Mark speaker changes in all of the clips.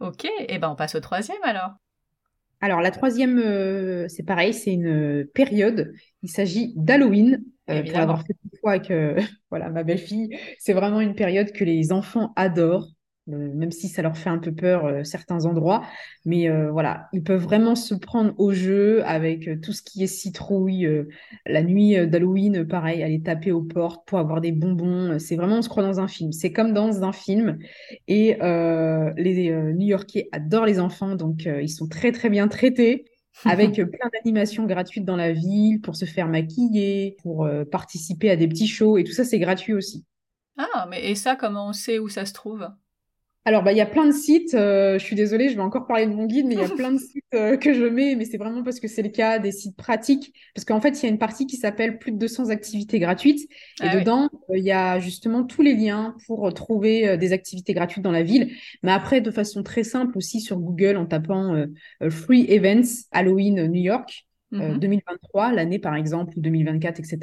Speaker 1: Ok, et eh ben on passe au troisième alors.
Speaker 2: Alors la troisième, euh, c'est pareil, c'est une période. Il s'agit d'Halloween. Euh, pour l'avoir fait une fois avec voilà, ma belle-fille, c'est vraiment une période que les enfants adorent. Euh, même si ça leur fait un peu peur euh, certains endroits. Mais euh, voilà, ils peuvent vraiment se prendre au jeu avec tout ce qui est citrouille. la nuit d'Halloween, pareil, aller taper aux portes pour avoir des bonbons. C'est vraiment, on se croit dans un film. C'est comme dans un film. Et les New-Yorkais adorent les enfants, donc ils sont très très bien traités. avec plein d'animations gratuites dans la ville pour se faire maquiller, pour participer à des petits shows et tout ça c'est gratuit aussi.
Speaker 1: Ah, mais et ça, comment on sait où ça se trouve?
Speaker 2: Alors, bah, il y a plein de sites. Euh, je suis désolée, je vais encore parler de mon guide, mais il y a plein de sites euh, que je mets, mais c'est vraiment parce que c'est le cas des sites pratiques. Parce qu'en fait, il y a une partie qui s'appelle plus de 200 activités gratuites. Et ah dedans, euh, il y a justement tous les liens pour trouver des activités gratuites dans la ville. Mais après, de façon très simple aussi sur Google en tapant Free Events Halloween New York. 2023, euh, mhm. l'année par exemple, ou 2024, etc.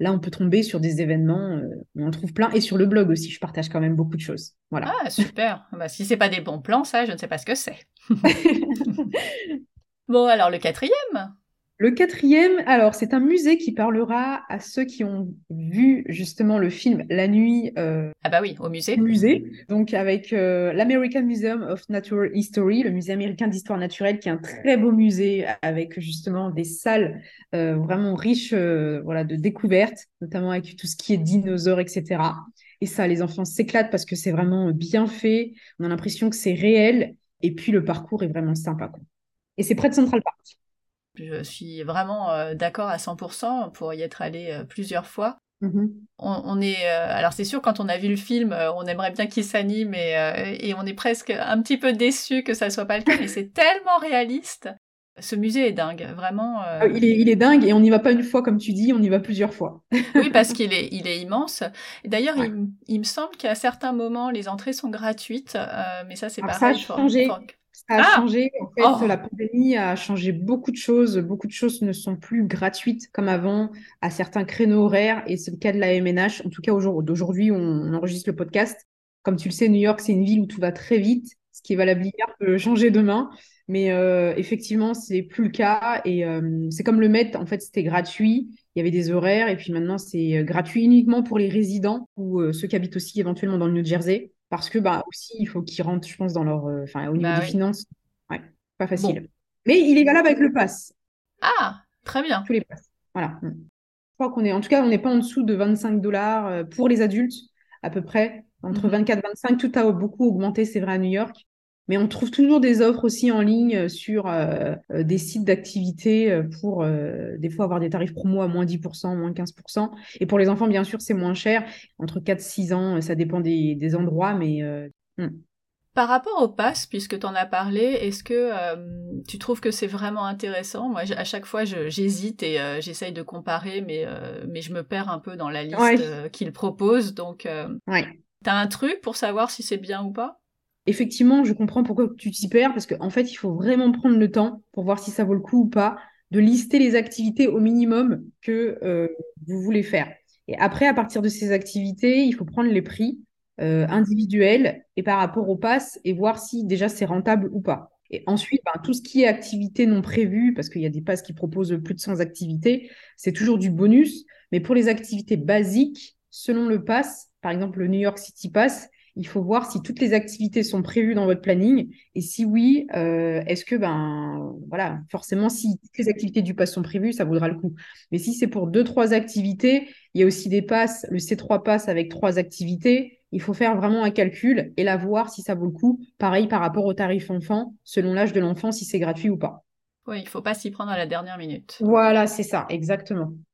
Speaker 2: Là, on peut tomber sur des événements, euh, on en trouve plein. Et sur le blog aussi, je partage quand même beaucoup de choses. Voilà.
Speaker 1: Ah, super. bah, si c'est pas des bons plans, ça, je ne sais pas ce que c'est. bon, alors le quatrième
Speaker 2: le quatrième, alors c'est un musée qui parlera à ceux qui ont vu justement le film La Nuit.
Speaker 1: Euh, ah bah oui, au musée.
Speaker 2: Musée, donc avec euh, l'American Museum of Natural History, le musée américain d'histoire naturelle, qui est un très beau musée avec justement des salles euh, vraiment riches, voilà, de découvertes, notamment avec tout ce qui est dinosaures, etc. Et ça, les enfants s'éclatent parce que c'est vraiment bien fait. On a l'impression que c'est réel. Et puis le parcours est vraiment sympa. Quoi. Et c'est près de Central Park.
Speaker 1: Je suis vraiment euh, d'accord à 100% pour y être allé euh, plusieurs fois. Mm-hmm. On, est, euh, alors c'est sûr quand on a vu le film, on aimerait bien qu'il s'anime et, et, on est presque un petit peu déçu que ça soit pas le cas, mais c'est tellement réaliste. Ce musée est dingue, vraiment.
Speaker 2: Ah il, est, il est dingue et on n'y va pas une fois comme tu dis, on y va plusieurs fois.
Speaker 1: oui, parce qu'il est, il est immense. D'ailleurs, il, il, me semble qu'à certains moments, les entrées sont gratuites, mais ça c'est pareil.
Speaker 2: Ça a changé. Ça a ah changé. En fait, oh. la pandémie a changé beaucoup de choses. Beaucoup de choses ne sont plus gratuites comme avant à certains créneaux horaires. Et c'est le cas de la MNH. En tout cas, aujourd'hui, on enregistre le podcast. Comme tu le sais, New York, c'est une ville où tout va très vite. Ce qui est valable hier peut changer demain. Mais euh, effectivement, c'est plus le cas. Et euh, c'est comme le Met, en fait, c'était gratuit. Il y avait des horaires. Et puis maintenant, c'est euh, gratuit uniquement pour les résidents ou euh, ceux qui habitent aussi éventuellement dans le New Jersey parce que bah aussi il faut qu'ils rentrent, je pense, dans leur, euh, enfin au niveau bah des finances, ouais, pas facile. Mais il est valable avec le pass.
Speaker 1: Ah, très bien.
Speaker 2: Tous les passes. Voilà. Mm. Je crois qu'on est, en tout cas, on n'est pas en dessous de 25 dollars euh, pour les adultes, à peu près. Entre 24 et 25, tout a beaucoup augmenté, c'est vrai, à New York. Mais on trouve toujours des offres aussi en ligne euh, sur euh, euh, des sites d'activité pour des fois avoir des tarifs promo à moins 10%, moins 15%. Et pour les enfants, bien sûr, c'est moins cher. Entre 4 et 6 ans, ça dépend des, des endroits, mais... Hmm.
Speaker 1: Par rapport au pass, puisque tu en as parlé, est-ce que tu trouves que c'est vraiment intéressant? Moi, à chaque fois, j'hésite et j'essaye de comparer, mais, mais je me perds un peu dans la liste qu'ils proposent. Donc,
Speaker 2: ouais.
Speaker 1: tu as un truc pour savoir si c'est bien ou pas?
Speaker 2: Effectivement, je comprends pourquoi tu t'y perds, parce qu'en fait, il faut vraiment prendre le temps pour voir si ça vaut le coup ou pas, de lister les activités au minimum que euh, vous voulez faire. Et après, à partir de ces activités, il faut prendre les prix euh, individuels et par rapport au pass et voir si déjà c'est rentable ou pas. Et ensuite, ben, tout ce qui est activités non prévues, parce qu'il y a des passes qui proposent plus de 100 activités, c'est toujours du bonus. Mais pour les activités basiques, selon le pass, par exemple le New York City Pass, il faut voir si toutes les activités sont prévues dans votre planning et si oui, euh, est-ce que ben voilà, forcément si toutes les activités du pass sont prévues, ça vaudra le coup. Mais si c'est pour deux trois activités, il y a aussi des passes, le C3 pass avec trois activités. Il faut faire vraiment un calcul et la voir si ça vaut le coup. Pareil par rapport au tarif enfant, selon l'âge de l'enfant, si c'est gratuit ou pas.
Speaker 1: Oui, il faut pas s'y prendre à la dernière minute.
Speaker 2: Voilà, c'est ça, exactement.